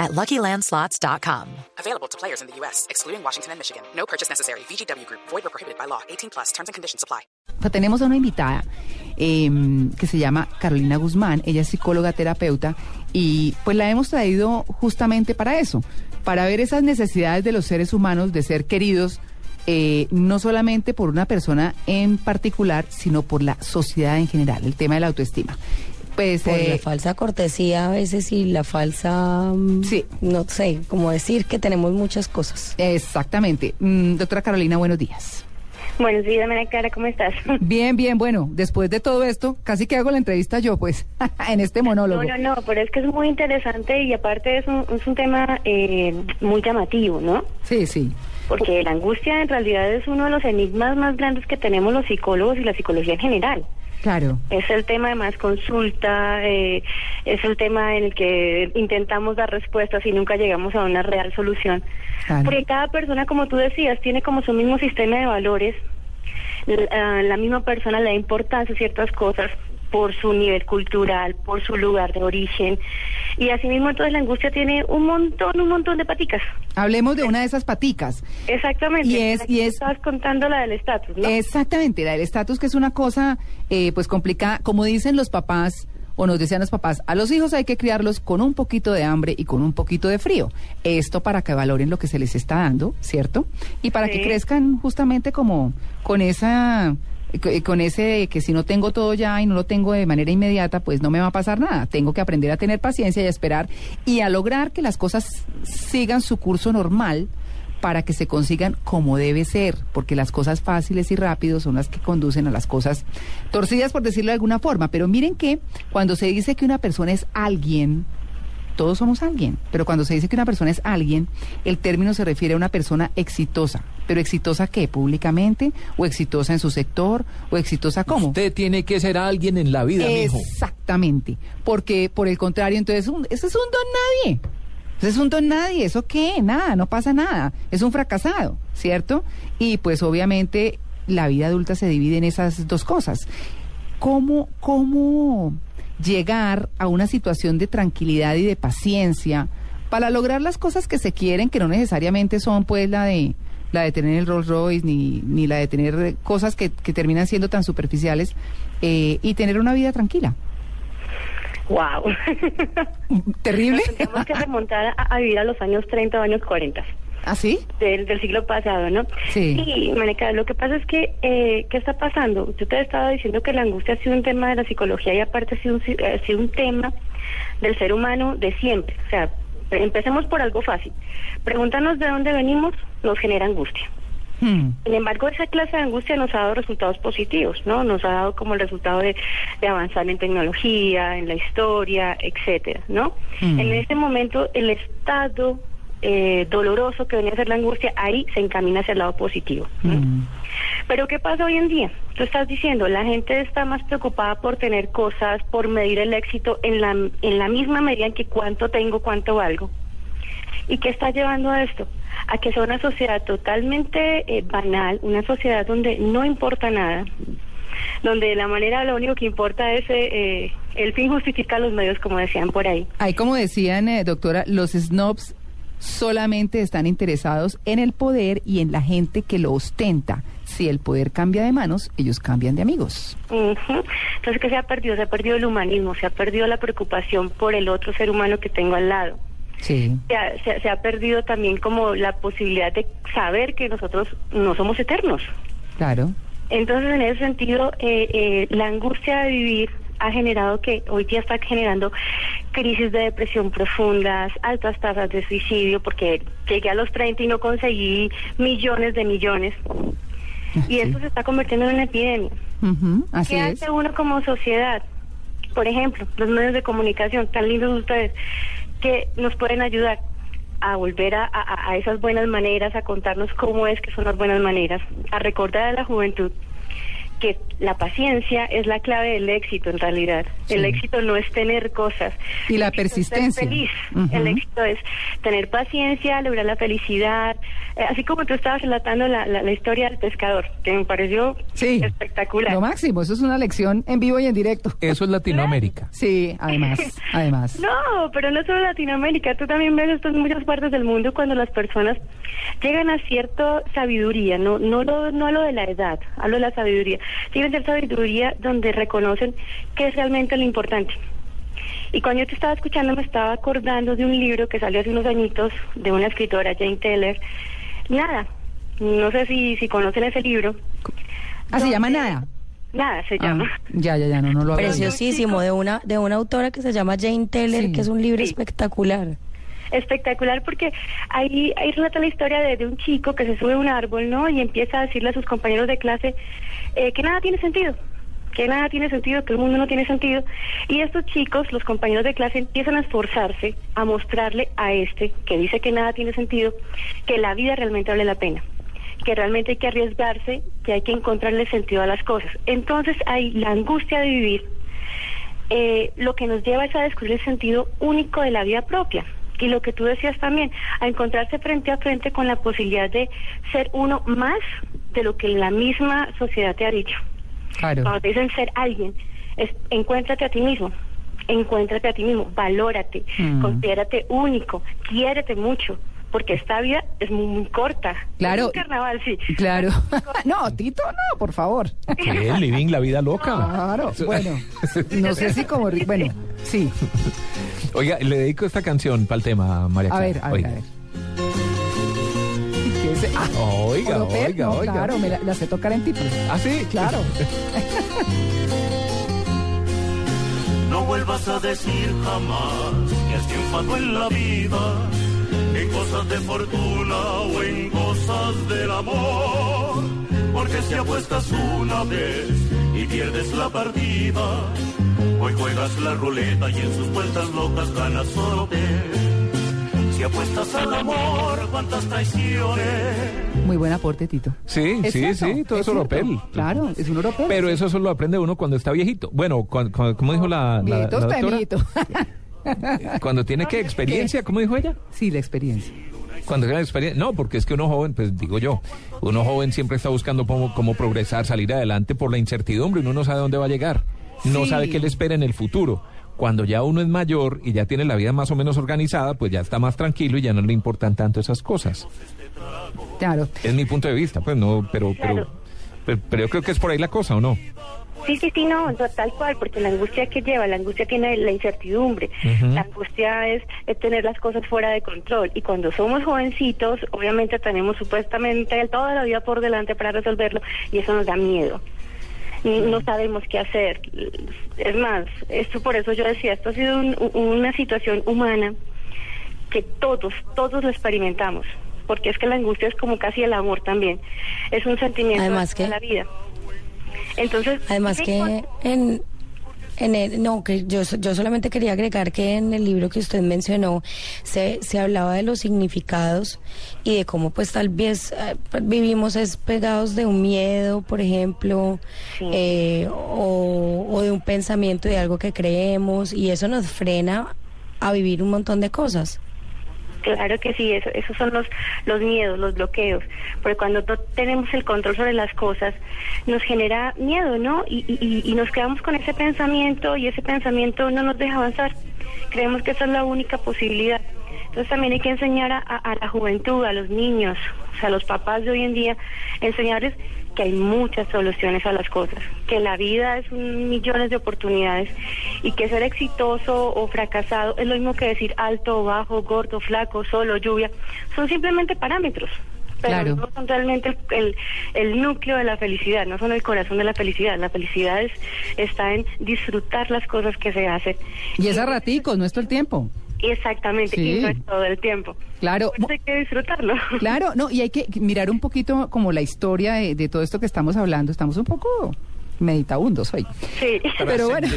at LuckyLandSlots.com. Available to players in the U.S., excluding Washington and Michigan. No purchase necessary. VGW Group. Void or prohibited by law. 18 plus. Terms and conditions apply. Tenemos a una invitada eh, que se llama Carolina Guzmán. Ella es psicóloga terapeuta y pues la hemos traído justamente para eso, para ver esas necesidades de los seres humanos de ser queridos, eh, no solamente por una persona en particular, sino por la sociedad en general, el tema de la autoestima. Pues, por la falsa cortesía a veces y la falsa, sí. no sé, como decir que tenemos muchas cosas. Exactamente. Mm, doctora Carolina, buenos días. Buenos días, María Clara, ¿cómo estás? Bien, bien, bueno, después de todo esto, casi que hago la entrevista yo, pues, en este monólogo. No, no, no, pero es que es muy interesante y aparte es un, es un tema eh, muy llamativo, ¿no? Sí, sí. Porque la angustia en realidad es uno de los enigmas más grandes que tenemos los psicólogos y la psicología en general. Claro. Es el tema de más consulta, eh, es el tema en el que intentamos dar respuestas y nunca llegamos a una real solución. Porque cada persona, como tú decías, tiene como su mismo sistema de valores. La, la misma persona le da importancia a ciertas cosas por su nivel cultural, por su lugar de origen. Y asimismo entonces la angustia tiene un montón, un montón de paticas. Hablemos de una de esas paticas. Exactamente. Y es, y es estabas contando la del estatus, ¿no? Exactamente, la del estatus que es una cosa eh, pues complicada, como dicen los papás o nos decían los papás, a los hijos hay que criarlos con un poquito de hambre y con un poquito de frío. Esto para que valoren lo que se les está dando, ¿cierto? Y para que crezcan justamente como con esa con ese que si no tengo todo ya y no lo tengo de manera inmediata, pues no me va a pasar nada. Tengo que aprender a tener paciencia y a esperar y a lograr que las cosas sigan su curso normal para que se consigan como debe ser, porque las cosas fáciles y rápidos son las que conducen a las cosas torcidas, por decirlo de alguna forma. Pero miren que cuando se dice que una persona es alguien, todos somos alguien, pero cuando se dice que una persona es alguien, el término se refiere a una persona exitosa. ¿Pero exitosa qué? ¿Públicamente? ¿O exitosa en su sector? ¿O exitosa cómo? Usted tiene que ser alguien en la vida, Exactamente. Porque, por el contrario, entonces, un, ese es un don nadie. Ese es un don nadie. ¿Eso qué? Nada, no pasa nada. Es un fracasado, ¿cierto? Y pues obviamente la vida adulta se divide en esas dos cosas. ¿Cómo, cómo llegar a una situación de tranquilidad y de paciencia para lograr las cosas que se quieren, que no necesariamente son pues la de la de tener el Rolls Royce ni, ni la de tener cosas que, que terminan siendo tan superficiales eh, y tener una vida tranquila. Wow. Terrible. Tenemos que remontar a, vivir a los años 30 o años 40. ¿Ah, sí? Del, del siglo pasado, ¿no? Sí. Y, Maneca, lo que pasa es que, eh, ¿qué está pasando? Yo te estaba diciendo que la angustia ha sido un tema de la psicología y aparte ha sido, un, ha sido un tema del ser humano de siempre. O sea, empecemos por algo fácil. Pregúntanos de dónde venimos, nos genera angustia. Hmm. Sin embargo, esa clase de angustia nos ha dado resultados positivos, ¿no? Nos ha dado como el resultado de, de avanzar en tecnología, en la historia, etcétera, ¿no? Hmm. En este momento, el estado eh, doloroso que venía a ser la angustia, ahí se encamina hacia el lado positivo. Hmm. Pero ¿qué pasa hoy en día? Tú estás diciendo, la gente está más preocupada por tener cosas, por medir el éxito en la, en la misma medida en que cuánto tengo, cuánto valgo. ¿Y qué está llevando a esto? A que sea una sociedad totalmente eh, banal, una sociedad donde no importa nada, donde la manera lo único que importa es eh, el fin justifica los medios, como decían por ahí. Ahí, como decían, eh, doctora, los snobs solamente están interesados en el poder y en la gente que lo ostenta. Si el poder cambia de manos, ellos cambian de amigos. Uh -huh. Entonces, ¿qué se ha perdido? Se ha perdido el humanismo, se ha perdido la preocupación por el otro ser humano que tengo al lado. Sí. Se ha, se, se ha perdido también como la posibilidad de saber que nosotros no somos eternos. Claro. Entonces, en ese sentido, eh, eh, la angustia de vivir ha generado que hoy día está generando crisis de depresión profundas, altas tasas de suicidio, porque llegué a los 30 y no conseguí millones de millones. Y esto se está convirtiendo en una epidemia. Así ¿Qué es. hace uno como sociedad? Por ejemplo, los medios de comunicación, tan lindos ustedes, que nos pueden ayudar a volver a, a- a esas buenas maneras, a contarnos cómo es que son las buenas maneras, a recordar a la juventud que la paciencia es la clave del éxito en realidad. El éxito no es tener cosas. Y la persistencia. feliz. El éxito es tener paciencia, lograr la felicidad. Eh, así como tú estabas relatando la, la- la historia del pescador, que me pareció Sí. espectacular. Lo máximo, eso es una lección en vivo y en directo. Eso es Latinoamérica. Sí, además, además. No, pero no solo Latinoamérica, tú también ves esto en muchas partes del mundo cuando las personas llegan a cierta sabiduría, no no lo, no a lo de la edad, hablo de la sabiduría, llegan a cierta sabiduría donde reconocen qué es realmente lo importante. Y cuando yo te estaba escuchando me estaba acordando de un libro que salió hace unos añitos de una escritora, Jane Taylor. Nada, no sé si, si conocen ese libro. Ah, se llama nada. Nada se Ah, llama. ya, ya, ya, no, no lo había. Preciosísimo, de una, de una autora que se llama Jane Taylor, Sí. que es un libro Sí. espectacular. espectacular porque ahí, ahí relata la historia de, de un chico que se sube a un árbol, ¿no? Y empieza a decirle a sus compañeros de clase eh, que nada tiene sentido, que nada tiene sentido, que el mundo no tiene sentido. Y estos chicos, los compañeros de clase, empiezan a esforzarse a mostrarle a este, que dice que nada tiene sentido, que la vida realmente vale la pena que realmente hay que arriesgarse, que hay que encontrarle sentido a las cosas. Entonces hay la angustia de vivir, eh, lo que nos lleva es a descubrir el sentido único de la vida propia. Y lo que tú decías también, a encontrarse frente a frente con la posibilidad de ser uno más de lo que la misma sociedad te ha dicho. Claro. Cuando te dicen ser alguien, es encuéntrate a ti mismo, encuéntrate a ti mismo, valórate, Mm. considérate único, quiérete mucho, porque esta vida es muy, muy corta. Claro. Es un carnaval, sí. Claro. no, Tito, no, por favor. ¿Qué? Living la vida loca. Claro, bueno, no sé si como... Bueno, sí. Oiga, le dedico esta canción para el tema, María A ver, a ver, Oiga. a ver. ¿Qué es? Ah, Oiga, oiga, no, oiga. Claro, me la, la sé tocar en tipos. ¿Ah, sí? Claro. No vuelvas a decir jamás que has triunfado en la vida, en cosas de fortuna o en cosas del amor. Porque si apuestas una vez y pierdes la partida, hoy juegas la ruleta y en sus vueltas locas ganas solo Si apuestas al amor, cuántas traiciones. Muy buen aporte, Tito. Sí, sí, cierto, sí, todo es cierto. Claro, es un oropel. Pero sí. eso solo lo aprende uno cuando está viejito. Bueno, cuando, como dijo la, la, la Viejito está doctora, viejito. cuando tiene que experiencia, ¿cómo dijo ella? Sí, la experiencia. Cuando tiene experiencia, no, porque es que uno joven, pues digo yo, uno joven siempre está buscando cómo, cómo progresar, salir adelante por la incertidumbre, uno no sabe dónde va a llegar, no Sí. sabe qué le espera en el futuro. Cuando ya uno es mayor y ya tiene la vida más o menos organizada, pues ya está más tranquilo y ya no le importan tanto esas cosas. Claro. Es mi punto de vista, pues no, pero, pero, Claro. pero, pero yo creo que es por ahí la cosa, ¿o no? Sí, sí, sí, no, no, tal cual, porque la angustia que lleva, la angustia tiene la incertidumbre, la angustia es, es tener las cosas fuera de control y cuando somos jovencitos, obviamente tenemos supuestamente toda la vida por delante para resolverlo y eso nos da miedo. No sabemos qué hacer. Es más, esto por eso yo decía, esto ha sido un- una situación humana que todos, todos lo experimentamos, porque es que la angustia es como casi el amor también, es un sentimiento Además de que- la vida. Entonces, Además que en, en el, no, que yo, yo solamente quería agregar que en el libro que usted mencionó se, se hablaba de los significados y de cómo pues tal vez eh, vivimos es pegados de un miedo, por ejemplo, Sí. eh, o, o de un pensamiento de algo que creemos y eso nos frena a vivir un montón de cosas. Claro que sí, eso, esos son los, los miedos, los bloqueos, porque cuando no tenemos el control sobre las cosas, nos genera miedo, ¿no? Y, y, y nos quedamos con ese pensamiento y ese pensamiento no nos deja avanzar. Creemos que esa es la única posibilidad. Entonces también hay que enseñar a, a- la juventud, a los niños, o sea, a los papás de hoy en día, enseñarles que hay muchas soluciones a las cosas, que la vida es un millones de oportunidades y que ser exitoso o fracasado es lo mismo que decir alto o bajo, gordo, flaco, solo, lluvia, son simplemente parámetros. Pero Claro. no son realmente el, el, el núcleo de la felicidad, no son el corazón de la felicidad. La felicidad es, está en disfrutar las cosas que se hacen. Y es a raticos, no es todo el tiempo. Exactamente, Sí. y no es todo el tiempo. Claro. Por eso hay que disfrutarlo. Claro, no, y hay que mirar un poquito como la historia de, de todo esto que estamos hablando. Estamos un poco meditabundos hoy. Sí. Pero bueno,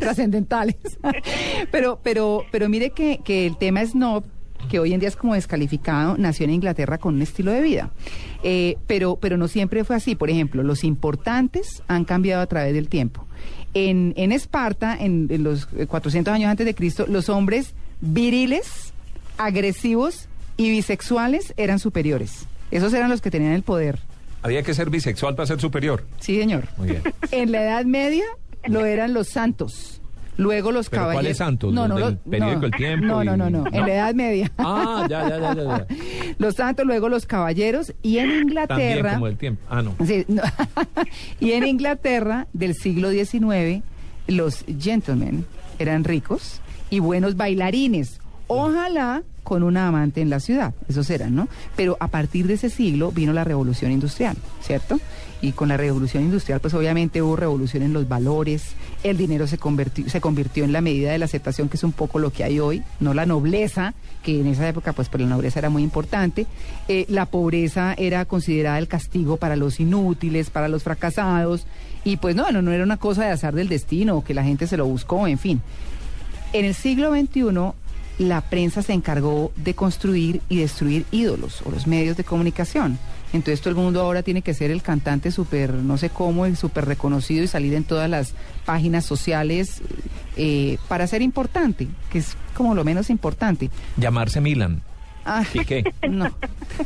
Trascendentales. pero, pero, pero mire que, que el tema Snob que hoy en día es como descalificado, nació en Inglaterra con un estilo de vida. Eh, pero, pero no siempre fue así. Por ejemplo, los importantes han cambiado a través del tiempo. En, en Esparta, en, en los 400 años antes de Cristo, los hombres viriles, agresivos y bisexuales eran superiores. Esos eran los que tenían el poder. Había que ser bisexual para ser superior. Sí, señor. Muy bien. En la Edad Media lo eran los santos. Luego los ¿Pero caballeros. cuáles santos? No, ¿Los no, del no, periódico no. El Tiempo No, no, y- no, no. En la Edad Media. Ah, ya, ya, ya, ya. Los santos, luego los caballeros y en También Inglaterra. como el tiempo. Ah, no. Sí, no. y en Inglaterra del siglo XIX, los gentlemen eran ricos y buenos bailarines. Ojalá con una amante en la ciudad, esos eran, ¿no? Pero a partir de ese siglo vino la revolución industrial, ¿cierto? Y con la revolución industrial, pues obviamente hubo revolución en los valores, el dinero se convirtió, se convirtió en la medida de la aceptación, que es un poco lo que hay hoy, no la nobleza, que en esa época, pues, pues la nobleza era muy importante. Eh, la pobreza era considerada el castigo para los inútiles, para los fracasados, y pues no, no, no era una cosa de azar del destino, que la gente se lo buscó, en fin. En el siglo XXI, la prensa se encargó de construir y destruir ídolos o los medios de comunicación. Entonces todo el mundo ahora tiene que ser el cantante súper, no sé cómo, súper reconocido y salir en todas las páginas sociales eh, para ser importante, que es como lo menos importante. Llamarse Milan. Ah, ¿Y qué? No.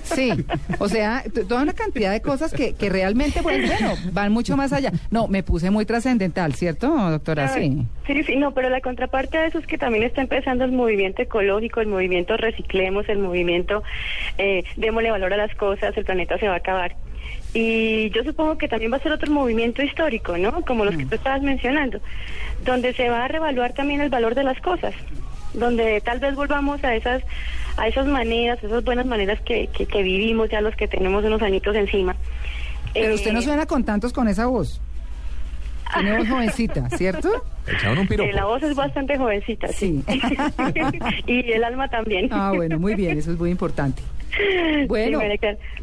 Sí, o sea, toda una cantidad de cosas que, que realmente, pues, bueno, van mucho más allá. No, me puse muy trascendental, ¿cierto, doctora? Sí. Sí, sí, no, pero la contraparte de eso es que también está empezando el movimiento ecológico, el movimiento reciclemos, el movimiento eh, démosle valor a las cosas, el planeta se va a acabar. Y yo supongo que también va a ser otro movimiento histórico, ¿no? Como los que tú estabas mencionando, donde se va a revaluar también el valor de las cosas, donde tal vez volvamos a esas a esas maneras, esas buenas maneras que, que, que vivimos ya los que tenemos unos añitos encima. Pero Eh, usted no suena con tantos con esa voz. Tiene voz jovencita, ¿cierto? Echaron un piropo. Eh, la voz es bastante jovencita, sí. Sí. y el alma también. Ah, bueno, muy bien, eso es muy importante. Bueno. Sí,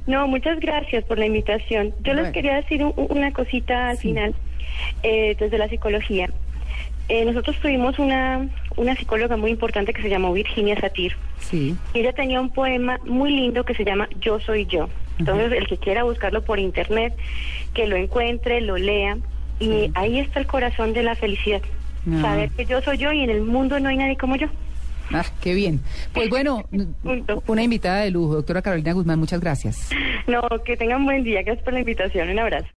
no, muchas gracias por la invitación. Yo les quería decir un- una cosita al final, eh, desde la psicología. Eh, nosotros tuvimos una, una psicóloga muy importante que se llamó Virginia Satir. Sí. Y ella tenía un poema muy lindo que se llama Yo soy yo. Entonces, el que quiera buscarlo por internet, que lo encuentre, lo lea. Y ahí está el corazón de la felicidad. Ah. Saber que yo soy yo y en el mundo no hay nadie como yo. Ah, qué bien. Pues bueno, una invitada de lujo, doctora Carolina Guzmán, muchas gracias. No, que tengan buen día. Gracias por la invitación. Un abrazo.